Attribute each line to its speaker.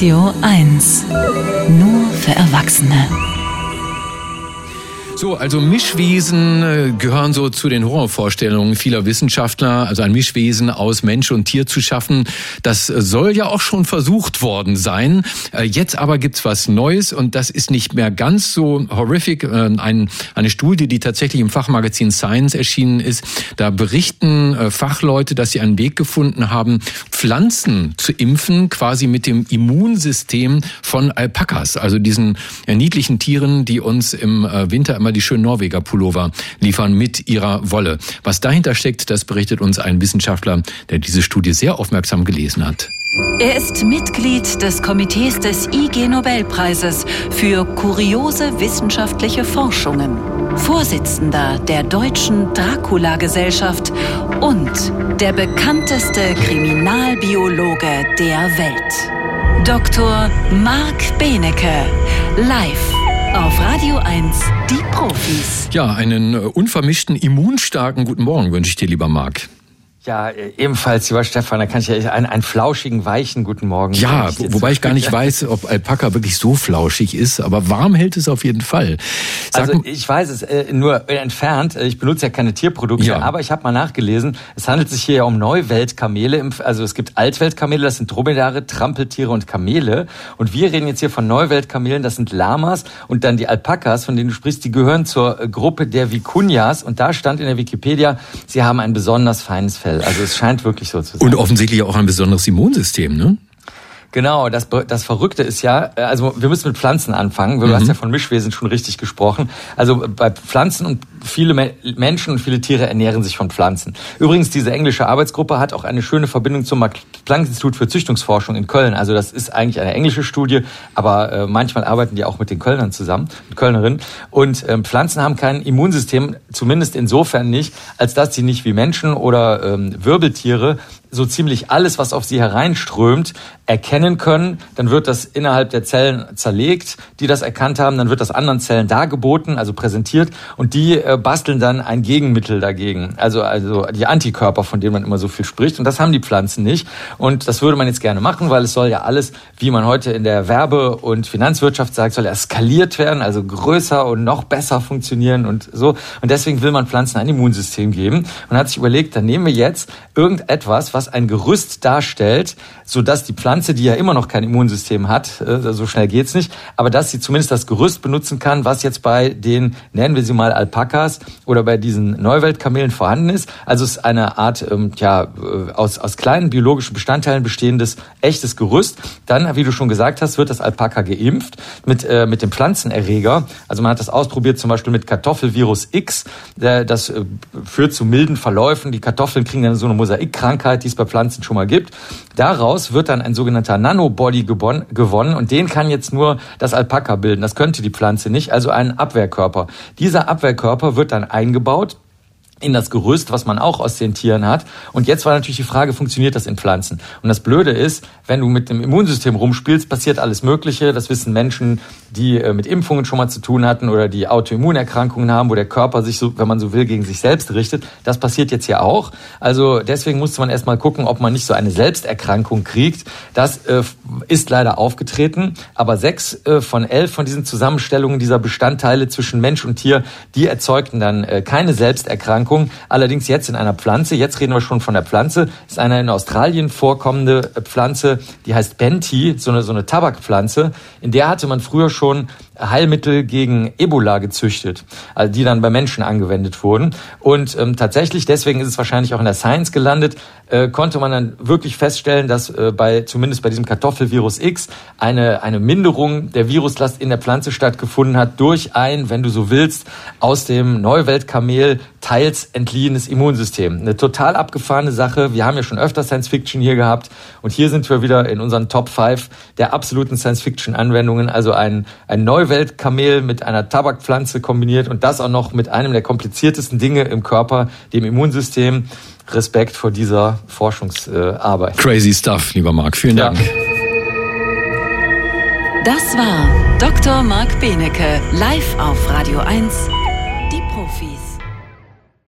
Speaker 1: Radio 1. Nur für Erwachsene.
Speaker 2: So, also Mischwesen äh, gehören so zu den Horrorvorstellungen vieler Wissenschaftler. Also ein Mischwesen aus Mensch und Tier zu schaffen, das soll ja auch schon versucht worden sein. Äh, jetzt aber gibt's was Neues und das ist nicht mehr ganz so horrific. Äh, ein, eine Studie, die tatsächlich im Fachmagazin Science erschienen ist, da berichten Fachleute, dass sie einen Weg gefunden haben, Pflanzen zu impfen, quasi mit dem Immunsystem von Alpakas, also diesen niedlichen Tieren, die uns im Winter immer immer die schönen Norweger Pullover liefern mit ihrer Wolle. Was dahinter steckt, das berichtet uns ein Wissenschaftler, der diese Studie sehr aufmerksam gelesen hat.
Speaker 1: Er ist Mitglied des Komitees des IG Nobelpreises für kuriose wissenschaftliche Forschungen, Vorsitzender der deutschen Dracula-Gesellschaft und der bekannteste Kriminalbiologe der Welt. Dr. Marc Benecke, live auf Radio 1, die Profis.
Speaker 2: Ja, einen unvermischten, immunstarken guten Morgen wünsche ich dir, lieber Marc.
Speaker 3: Ja, äh, ebenfalls, lieber Stefan, da kann ich ja einen, einen flauschigen, weichen guten Morgen.
Speaker 2: Ja, wobei ich gar nicht weiß, ob Alpaka wirklich so flauschig ist, aber warm hält es auf jeden Fall.
Speaker 3: Sag also ich weiß es äh, nur entfernt. Ich benutze ja keine Tierprodukte, ja. aber ich habe mal nachgelesen. Es handelt sich hier ja um Neuweltkamele. Also es gibt Altweltkamele, das sind Dromedare, Trampeltiere und Kamele. Und wir reden jetzt hier von Neuweltkamelen, das sind Lamas. Und dann die Alpakas, von denen du sprichst, die gehören zur Gruppe der Vicuñas. Und da stand in der Wikipedia, sie haben ein besonders feines Fell. Fell. Also es scheint wirklich so zu sein.
Speaker 2: Und offensichtlich auch ein besonderes Immunsystem, ne?
Speaker 3: Genau, das, das Verrückte ist ja, äh, also wir müssen mit Pflanzen anfangen. Du mhm. hast ja von Mischwesen schon richtig gesprochen. Also bei Pflanzen und viele Menschen und viele Tiere ernähren sich von Pflanzen. Übrigens, diese englische Arbeitsgruppe hat auch eine schöne Verbindung zum Max-Planck-Institut für Züchtungsforschung in Köln. Also das ist eigentlich eine englische Studie, aber äh, manchmal arbeiten die auch mit den Kölnern zusammen, mit Kölnerinnen. Und ähm, Pflanzen haben kein Immunsystem, zumindest insofern nicht, als dass sie nicht wie Menschen oder ähm, Wirbeltiere so ziemlich alles, was auf sie hereinströmt, erkennen können. Dann wird das innerhalb der Zellen zerlegt, die das erkannt haben. Dann wird das anderen Zellen dargeboten, also präsentiert. Und die äh, basteln dann ein Gegenmittel dagegen. Also, also die Antikörper, von denen man immer so viel spricht. Und das haben die Pflanzen nicht. Und das würde man jetzt gerne machen, weil es soll ja alles, wie man heute in der Werbe- und Finanzwirtschaft sagt, soll ja skaliert werden, also größer und noch besser funktionieren und so. Und deswegen will man Pflanzen ein Immunsystem geben. Und hat sich überlegt, dann nehmen wir jetzt irgendetwas, was was ein Gerüst darstellt, so dass die Pflanze, die ja immer noch kein Immunsystem hat, äh, so schnell geht's nicht, aber dass sie zumindest das Gerüst benutzen kann, was jetzt bei den, nennen wir sie mal Alpakas oder bei diesen Neuweltkamelen vorhanden ist. Also es ist eine Art, ähm, ja, äh, aus, aus kleinen biologischen Bestandteilen bestehendes echtes Gerüst. Dann, wie du schon gesagt hast, wird das Alpaka geimpft mit, äh, mit dem Pflanzenerreger. Also man hat das ausprobiert zum Beispiel mit Kartoffelvirus X. Das äh, führt zu milden Verläufen. Die Kartoffeln kriegen dann so eine Mosaikkrankheit, die es bei Pflanzen schon mal gibt. Daraus wird dann ein sogenannter Nanobody gewonnen und den kann jetzt nur das Alpaka bilden. Das könnte die Pflanze nicht, also ein Abwehrkörper. Dieser Abwehrkörper wird dann eingebaut in das Gerüst, was man auch aus den Tieren hat. Und jetzt war natürlich die Frage, funktioniert das in Pflanzen? Und das Blöde ist, wenn du mit dem Immunsystem rumspielst, passiert alles Mögliche. Das wissen Menschen, die äh, mit Impfungen schon mal zu tun hatten oder die Autoimmunerkrankungen haben, wo der Körper sich so, wenn man so will, gegen sich selbst richtet. Das passiert jetzt ja auch. Also deswegen musste man erstmal gucken, ob man nicht so eine Selbsterkrankung kriegt. Das äh, ist leider aufgetreten. Aber sechs äh, von elf von diesen Zusammenstellungen dieser Bestandteile zwischen Mensch und Tier, die erzeugten dann äh, keine Selbsterkrankung Erkrankung, allerdings jetzt in einer Pflanze. Jetzt reden wir schon von der Pflanze. Ist eine in Australien vorkommende Pflanze, die heißt Benti, so eine, so eine Tabakpflanze. In der hatte man früher schon Heilmittel gegen Ebola gezüchtet, also die dann bei Menschen angewendet wurden. Und ähm, tatsächlich, deswegen ist es wahrscheinlich auch in der Science gelandet, äh, konnte man dann wirklich feststellen, dass äh, bei zumindest bei diesem Kartoffelvirus X eine eine Minderung der Viruslast in der Pflanze stattgefunden hat durch ein, wenn du so willst, aus dem Neuweltkamel teils entliehenes Immunsystem. Eine total abgefahrene Sache. Wir haben ja schon öfter Science Fiction hier gehabt und hier sind wir wieder in unseren Top 5 der absoluten Science Fiction Anwendungen. Also ein ein Neuwelt Weltkamel mit einer Tabakpflanze kombiniert und das auch noch mit einem der kompliziertesten Dinge im Körper, dem Immunsystem. Respekt vor dieser Forschungsarbeit.
Speaker 2: Crazy stuff, lieber Marc. Vielen Dank. Ja.
Speaker 1: Das war Dr. Marc Benecke live auf Radio 1